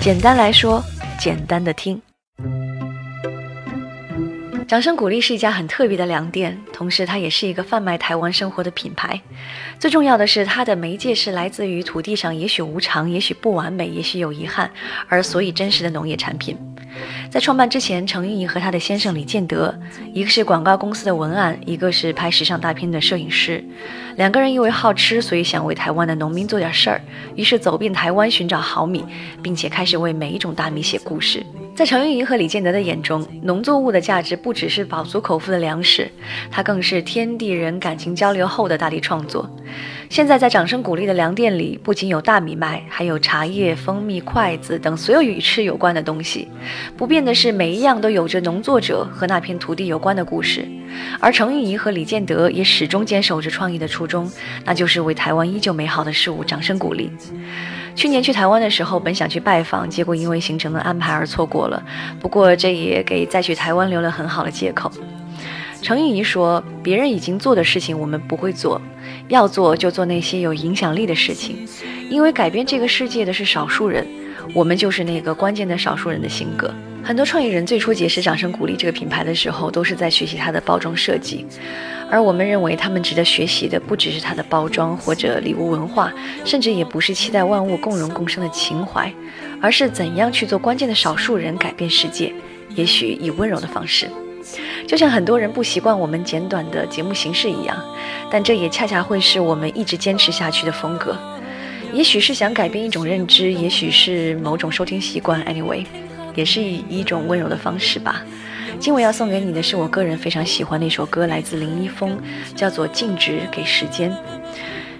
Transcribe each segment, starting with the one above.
简单来说，简单的听。掌声鼓励是一家很特别的粮店，同时它也是一个贩卖台湾生活的品牌。最重要的是，它的媒介是来自于土地上也许无常、也许不完美、也许有遗憾，而所以真实的农业产品。在创办之前，程玉莹和她的先生李建德，一个是广告公司的文案，一个是拍时尚大片的摄影师。两个人因为好吃，所以想为台湾的农民做点事儿，于是走遍台湾寻找好米，并且开始为每一种大米写故事。在程玉莹和李建德的眼中，农作物的价值不只是饱足口腹的粮食，它更是天地人感情交流后的大地创作。现在在掌声鼓励的粮店里，不仅有大米卖，还有茶叶、蜂蜜、筷子等所有与吃有关的东西。不变的是，每一样都有着农作者和那片土地有关的故事。而程玉仪和李建德也始终坚守着创意的初衷，那就是为台湾依旧美好的事物掌声鼓励。去年去台湾的时候，本想去拜访，结果因为行程的安排而错过了。不过这也给再去台湾留了很好的借口。程玉仪说：“别人已经做的事情，我们不会做；要做就做那些有影响力的事情，因为改变这个世界的是少数人，我们就是那个关键的少数人的性格。”很多创意人最初结识掌声鼓励这个品牌的时候，都是在学习它的包装设计，而我们认为他们值得学习的不只是它的包装或者礼物文化，甚至也不是期待万物共荣共生的情怀，而是怎样去做关键的少数人改变世界，也许以温柔的方式。就像很多人不习惯我们简短的节目形式一样，但这也恰恰会是我们一直坚持下去的风格。也许是想改变一种认知，也许是某种收听习惯。Anyway。也是以一种温柔的方式吧。今晚要送给你的是我个人非常喜欢的一首歌，来自林一峰，叫做《静止给时间》。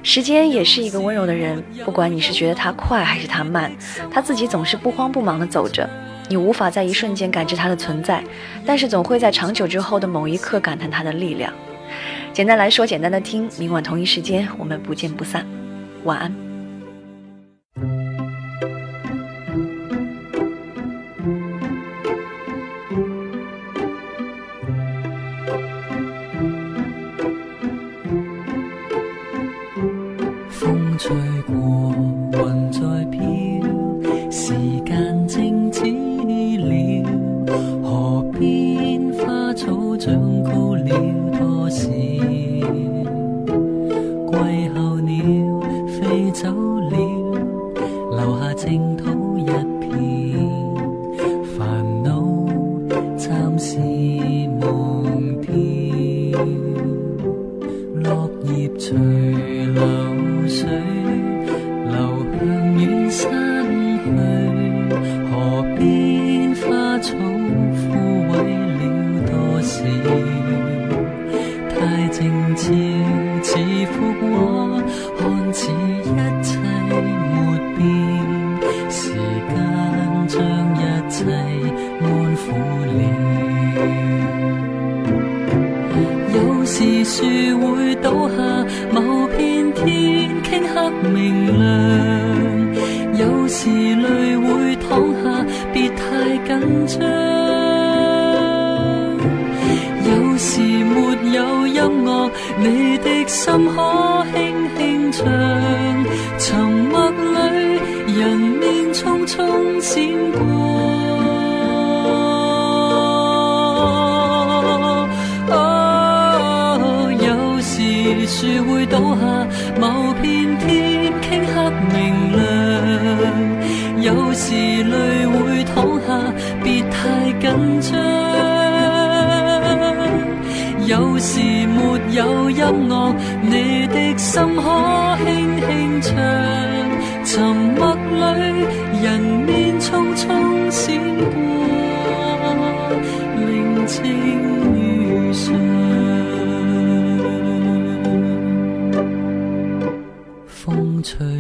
时间也是一个温柔的人，不管你是觉得他快还是他慢，他自己总是不慌不忙地走着。你无法在一瞬间感知它的存在，但是总会在长久之后的某一刻感叹它的力量。简单来说，简单的听。明晚同一时间，我们不见不散。晚安。是梦飘，落叶随流水，流向远山去。河边花草枯萎了多少？太静悄，似复我看似一切没变，时间将一切安抚了。树会倒下，某片天顷刻明亮。有时泪会淌下，别太紧张。有时没有音乐，你的心可轻轻唱。沉默里，人面匆匆闪过树会倒下，某片天顷刻明亮。有时泪会淌下，别太紧张。有时没有音乐，你的心可轻轻唱。沉默里，人。吹。